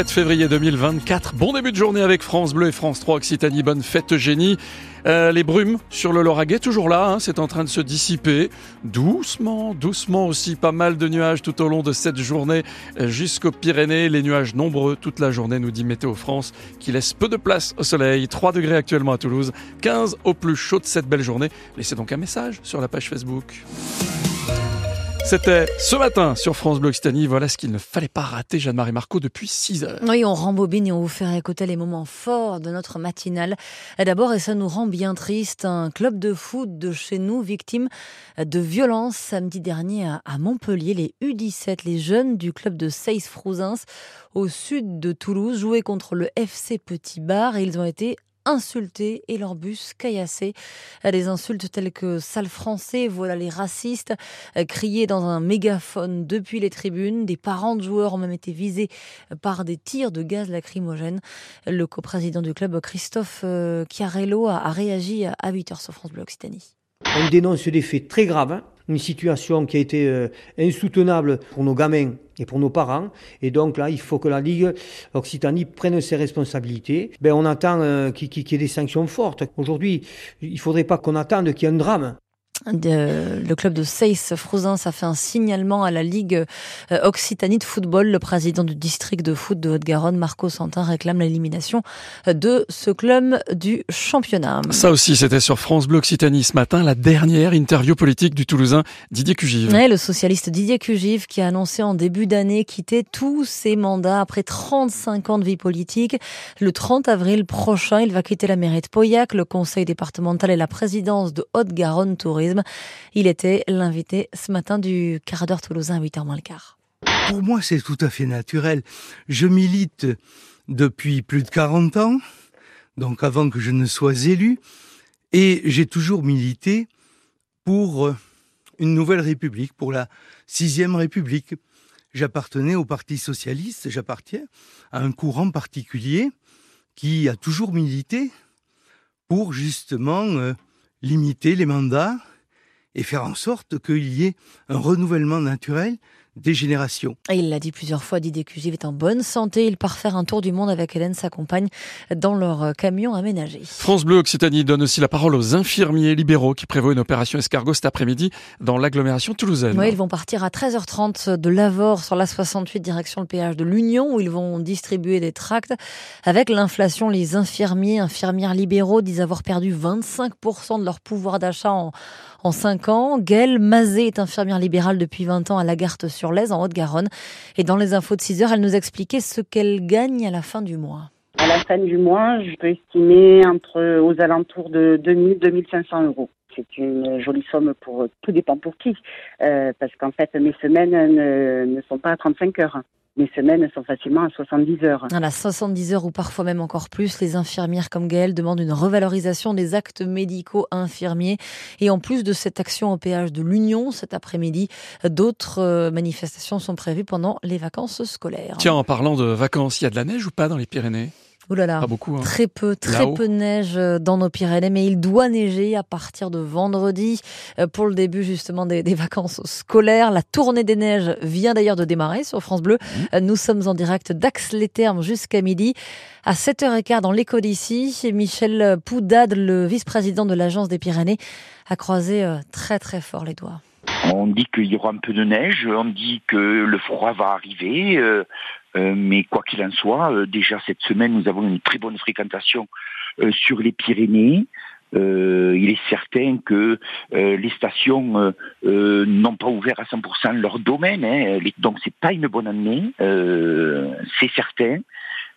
7 février 2024, bon début de journée avec France Bleu et France 3 Occitanie, bonne fête Eugénie. Euh, les brumes sur le Lauragais, toujours là, hein, c'est en train de se dissiper. Doucement, doucement aussi, pas mal de nuages tout au long de cette journée euh, jusqu'aux Pyrénées. Les nuages nombreux toute la journée, nous dit Météo France, qui laisse peu de place au soleil. 3 degrés actuellement à Toulouse, 15 au plus chaud de cette belle journée. Laissez donc un message sur la page Facebook. C'était ce matin sur France Bleu Occitanie. Voilà ce qu'il ne fallait pas rater, Jeanne-Marie Marco, depuis 6 heures. Oui, on rembobine et on vous fait écouter les moments forts de notre matinale. D'abord, et ça nous rend bien triste, un club de foot de chez nous, victime de violences samedi dernier à Montpellier. Les U17, les jeunes du club de Seyss-Frouzins, au sud de Toulouse, jouaient contre le FC Petit Bar et ils ont été insultés et leur bus caillassé. Des insultes telles que sale français, voilà les racistes, euh, criés dans un mégaphone depuis les tribunes. Des parents de joueurs ont même été visés par des tirs de gaz lacrymogène. Le coprésident du club, Christophe euh, Chiarello, a réagi à 8h sur France Bleu Occitanie. On dénonce des faits très graves, hein. Une situation qui a été euh, insoutenable pour nos gamins et pour nos parents. Et donc là, il faut que la Ligue Occitanie prenne ses responsabilités. Ben, on attend euh, qu'il y ait des sanctions fortes. Aujourd'hui, il ne faudrait pas qu'on attende qu'il y ait un drame le club de Seyss Frouzins a fait un signalement à la Ligue euh, Occitanie de football. Le président du district de foot de Haute-Garonne, Marco Santin, réclame l'élimination de ce club du championnat. Ça aussi, c'était sur France Bleu Occitanie ce matin, la dernière interview politique du Toulousain Didier Cugive. le socialiste Didier Cugive qui a annoncé en début d'année quitter tous ses mandats après 35 ans de vie politique. Le 30 avril prochain, il va quitter la mairie de Pauillac, le conseil départemental et la présidence de Haute-Garonne Tourisme. Il était l'invité ce matin du quart d'heure toulousain à 8h moins le quart. Pour moi, c'est tout à fait naturel. Je milite depuis plus de 40 ans, donc avant que je ne sois élu, et j'ai toujours milité pour euh, une nouvelle république, pour la sixième république. J'appartenais au Parti socialiste, j'appartiens à un courant particulier qui a toujours milité pour justement euh, limiter les mandats, et faire en sorte qu'il y ait un renouvellement naturel des générations. Et il l'a dit plusieurs fois, Didier Cugive est en bonne santé. Il part faire un tour du monde avec Hélène, sa compagne, dans leur camion aménagé. France Bleu Occitanie donne aussi la parole aux infirmiers libéraux qui prévoient une opération escargot cet après-midi dans l'agglomération toulousaine. Oui, ils vont partir à 13h30 de Lavore sur la 68 direction le péage de l'Union où ils vont distribuer des tracts. Avec l'inflation, les infirmiers, infirmières libéraux disent avoir perdu 25% de leur pouvoir d'achat en, en 5 ans. Gaëlle Mazet est infirmière libérale depuis 20 ans à Lagarthe-sur l'Aise, en Haute-Garonne. Et dans les infos de 6 heures, elle nous expliquait ce qu'elle gagne à la fin du mois. À la fin du mois, je peux estimer entre aux alentours de 2000-2500 euros. C'est une jolie somme pour tout dépend pour qui, euh, parce qu'en fait mes semaines ne, ne sont pas à 35 heures mes semaines sont facilement à 70 heures. À 70 heures ou parfois même encore plus, les infirmières comme Gaëlle demandent une revalorisation des actes médicaux infirmiers. Et en plus de cette action au péage de l'Union cet après-midi, d'autres euh, manifestations sont prévues pendant les vacances scolaires. Tiens, en parlant de vacances, il y a de la neige ou pas dans les Pyrénées? Ouh là là, Pas beaucoup, hein. très peu, très peu de neige euh, dans nos Pyrénées, mais il doit neiger à partir de vendredi euh, pour le début justement des, vacances scolaires. La tournée des neiges vient d'ailleurs de démarrer sur France Bleu. Mmh. Euh, nous sommes en direct d'Ax-les-Thermes jusqu'à midi. À 7h15 dans l'écho d'ici, Michel Poudade, le vice-président de l'Agence des Pyrénées, a croisé très très fort les doigts. On dit qu'il y aura un peu de neige, on dit que le froid va arriver, euh, mais quoi qu'il en soit, euh, déjà cette semaine, nous avons une très bonne fréquentation sur les Pyrénées. il est certain que les stations n'ont pas ouvert à 100% leur domaine, hein, donc c'est pas une bonne année, c'est certain.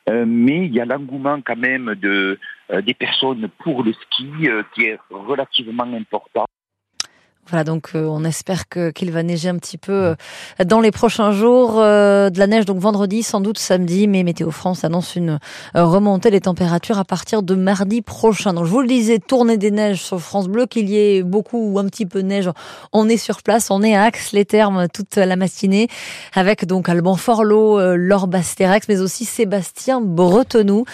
mais il y a l'engouement quand même de, des personnes pour le ski qui est relativement important. Voilà, donc euh, on espère que qu'il va neiger un petit peu euh, dans les prochains jours. Euh, de la neige donc vendredi, sans doute samedi, mais Météo France annonce une remontée des températures à partir de mardi prochain. Donc je vous le disais, tournée des neiges sur France Bleu, qu'il y ait beaucoup ou un petit peu de neige, on est sur place, on est à Axe-les-Thermes toute la matinée, avec donc Alban Forlot, Laure Bastérex, mais aussi Sébastien Bretenoux,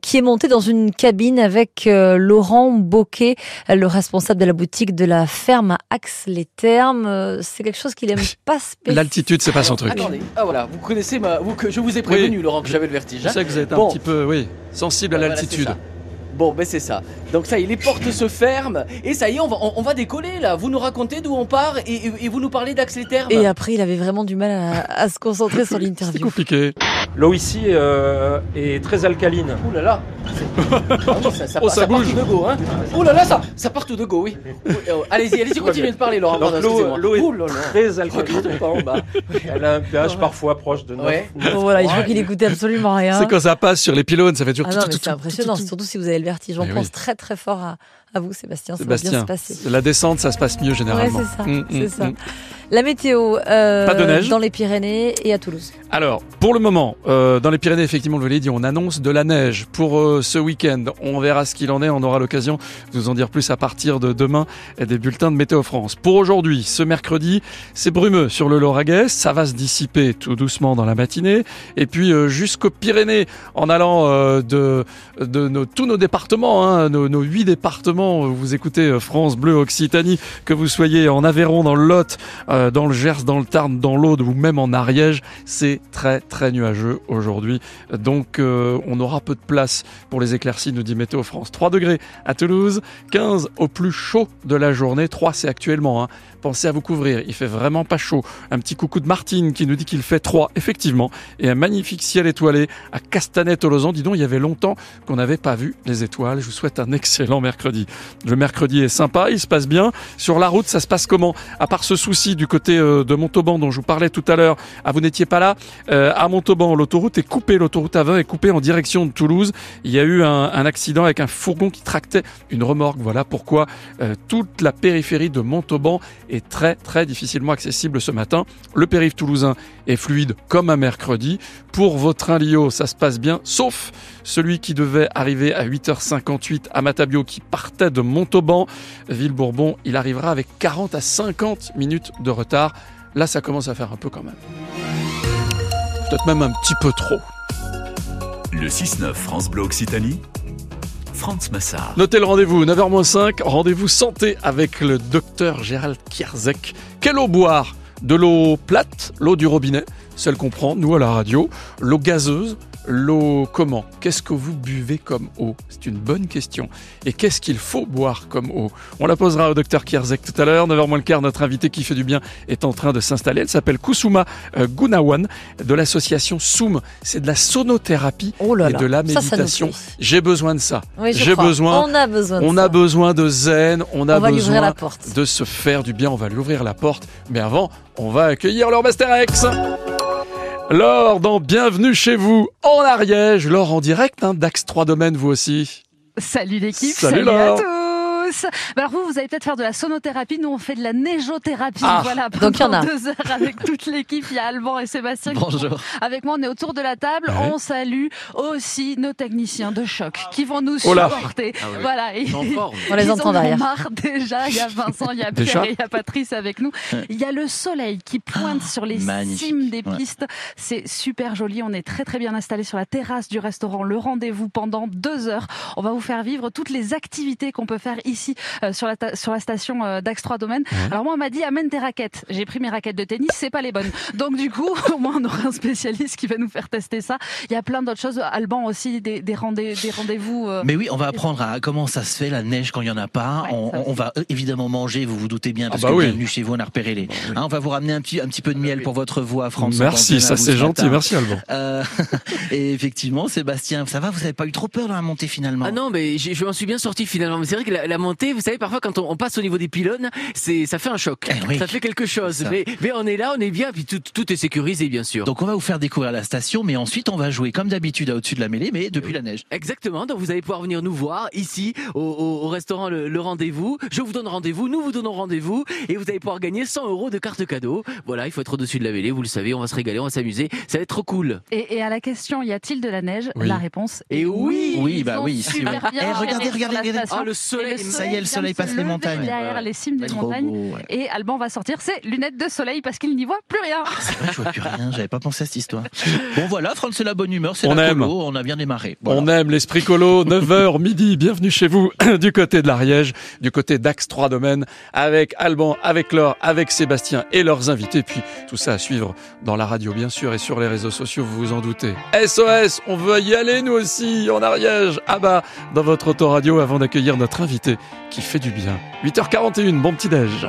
qui est monté dans une cabine avec Laurent Boquet, le responsable de la boutique de la ferme axe les termes. Euh, c'est quelque chose qu'il aime pas spécialement. L'altitude, c'est pas son truc. Attendez, ah voilà, vous connaissez ma, vous que je vous ai prévenu, Laurent, que j'avais le vertige. Je sais que vous êtes un petit peu, oui, sensible à l'altitude. Bon, ben c'est ça. Donc ça y est, les portes se ferment et ça y est, on va, on, va décoller là. Vous nous racontez d'où on part et, vous nous parlez d'Axléterme. Et après, il avait vraiment du mal à, se concentrer sur l'interview. C'est compliqué. L'eau ici euh, est très alcaline. Ouh là là. Ah ça, ça, oh, ça, part tout de go, hein. Ouh là là, ça, ça part tout de go, oui. Oh, allez-y, allez-y, continuez de parler, Laurent. L'eau est très alcaline. Elle a un pH parfois proche de 9. Ouais. voilà, je vois qu'il écoutait absolument rien. C'est quand ça passe sur les pylônes, ça fait toujours. Ah c'est impressionnant, surtout si vous avez le vertige. On pense très très fort à, à vous, Sébastien. Ça Sébastien, va bien se passer. La descente, ça se passe mieux généralement. Ouais, c'est ça. Mm, mm, ça. La météo euh, Pas de neige. dans les Pyrénées et à Toulouse. Alors, pour le moment, euh, dans les Pyrénées, effectivement, je l'ai dit, on annonce de la neige pour euh, ce week-end. On verra ce qu'il en est. On aura l'occasion de vous en dire plus à partir de demain et des bulletins de Météo France. Pour aujourd'hui, ce mercredi, c'est brumeux sur le Lauragais. Ça va se dissiper tout doucement dans la matinée. Et puis jusqu'aux Pyrénées, en allant de, de nos, tous nos départements, hein, nos huit départements, vous écoutez France Bleu Occitanie, que vous soyez en Aveyron, dans le Lot, euh, dans le Gers, dans le Tarn, dans l'Aude ou même en Ariège, c'est très très nuageux aujourd'hui. Donc euh, on aura peu de place pour les éclaircies, nous dit Météo France. 3 degrés à Toulouse, 15 au plus chaud de la journée. 3 c'est actuellement. Hein. Pensez à vous couvrir, il fait vraiment pas chaud. Un petit coucou de Martine qui nous dit qu'il fait 3, effectivement. Et un magnifique ciel étoilé à Castanet-Tolosan. Dis donc, il y avait longtemps qu'on n'avait pas vu les étoiles. Je vous souhaite un excellent mercredi. Le mercredi est sympa, il se passe bien. Sur la route, ça se passe comment? À part ce souci du côté euh, de Montauban dont je vous parlais tout à l'heure. Ah, vous n'étiez pas là. Euh, à Montauban, l'autoroute est coupée. L'autoroute A20 est coupée en direction de Toulouse. Il y a eu un, accident avec un fourgon qui tractait une remorque. Voilà pourquoi euh, toute la périphérie de Montauban est très très difficilement accessible ce matin. Le périph' toulousain est fluide comme un mercredi. Pour vos trains Lio, ça se passe bien, sauf celui qui devait arriver à 8h58 à Matabio qui partait de Montauban. Ville-Bourbon, il arrivera avec 40 à 50 minutes de retard. Là, ça commence à faire un peu quand même. Peut-être même un petit peu trop. Le 6-9 France Bleu Occitanie. France Massard. Notez le rendez-vous, 9h-5, rendez-vous santé avec le docteur Gérald Kierzek. Quelle eau boire? De l'eau plate, l'eau du robinet, celle qu'on prend, nous à la radio, l'eau gazeuse, L'eau comment Qu'est-ce que vous buvez comme eau C'est une bonne question. Et qu'est-ce qu'il faut boire comme eau On la posera au docteur Kierzek tout à l'heure. 9h moins le quart, notre invité qui fait du bien est en train de s'installer. Elle s'appelle Kusuma euh, Gunawan de l'association Soum. C'est de la sonothérapie oh et de la méditation. J'ai besoin de ça. J'ai besoin. On a besoin. De on a besoin de zen. On a besoin de se faire du bien. On va lui ouvrir la porte. Mais avant, on va accueillir leur Master X. Laure dans Bienvenue chez vous en Ariège. Laure en direct hein, d'Axe 3 Domaines, vous aussi. Salut l'équipe, salut, salut à tous. Bah, alors vous, vous allez peut-être faire de la sonothérapie. Nous, on fait de la neigeothérapie. Ah, voilà, donc il y en a. deux heures avec toute l'équipe. Il y a Alban et Sébastien. Bonjour. avec moi, on est autour de la table. On salue aussi nos techniciens de choc qui vont nous oh supporter. Ah voilà. on les entend derrière. marre déjà. Il y a Vincent, il y a Pierre et il y a Patrice avec nous. Il y a le soleil qui pointe sur les cimes des pistes. C'est super joli. On est très très bien installé sur la terrasse du restaurant. Le rendez-vous pendant deux heures. On va vous faire vivre toutes les activités qu'on peut faire ici ici euh, sur, la sur la station euh, d'Axe 3 Domaines. Alors moi, on m'a dit amène tes raquettes. J'ai pris mes raquettes de tennis, c'est pas les bonnes. Donc du coup, au moins on aura un spécialiste qui va nous faire tester ça. Il y a plein d'autres choses. Alban aussi, des, des, rendez, des rendez-vous. Euh, Mais oui, on va apprendre à comment ça se fait la neige quand il y en a pas. on, va évidemment manger, vous vous doutez bien, parce ah bah que bienvenue chez vous, on a repéré les. Hein, on va vous ramener un petit, un petit peu de miel pour votre voix, François. Merci, ça c'est gentil. Merci Alban. et effectivement, Sébastien, ça va Vous n'avez pas eu trop peur dans la montée finalement? Ah non, mais je m'en suis bien sorti finalement. Mais c'est vrai que la, montée, vous savez, parfois quand on, passe au niveau des pylônes, c'est ça fait un choc. Eh ça fait quelque chose. Mais, mais, on est là, on est bien, puis tout, tout, est sécurisé, bien sûr. Donc on va vous faire découvrir la station, mais ensuite on va jouer comme d'habitude au-dessus de la mêlée, mais depuis la neige. Exactement. Donc vous allez pouvoir venir nous voir ici au, au, restaurant le, Rendez-vous. Je vous donne rendez-vous, nous vous donnons rendez-vous, et vous allez pouvoir gagner 100 euros de carte cadeau. Voilà, il faut être au-dessus de la mêlée, vous le savez, on va se régaler, on va s'amuser. Ça va être trop cool. Et, et à la question, y a-t-il de la neige? La réponse est oui. Oui, bah oui. Si, eh, regardez, regardez, regardez. Oh, le soleil, ça y est, le soleil passe les montagnes. Derrière les cimes des montagnes. Et Alban va sortir ses lunettes de soleil parce qu'il n'y voit plus rien. Ah, c'est vrai, je vois plus rien. J'avais pas pensé à cette histoire. Bon voilà, France, c'est la bonne humeur, c'est la aime. colo, on a bien démarré. On aime l'esprit colo. 9h midi, bienvenue chez vous du côté de l'Ariège, du côté d'Axe 3 Domaines, avec Alban, avec Laure, avec Sébastien et leurs invités. Puis tout ça à suivre dans la radio, bien sûr, et sur les réseaux sociaux, vous vous en doutez. SOS, on veut y aller nous aussi en Ariège. Ah bah, dans votre autoradio avant d'accueillir notre invité qui fait du bien. 8h41, bon petit déj.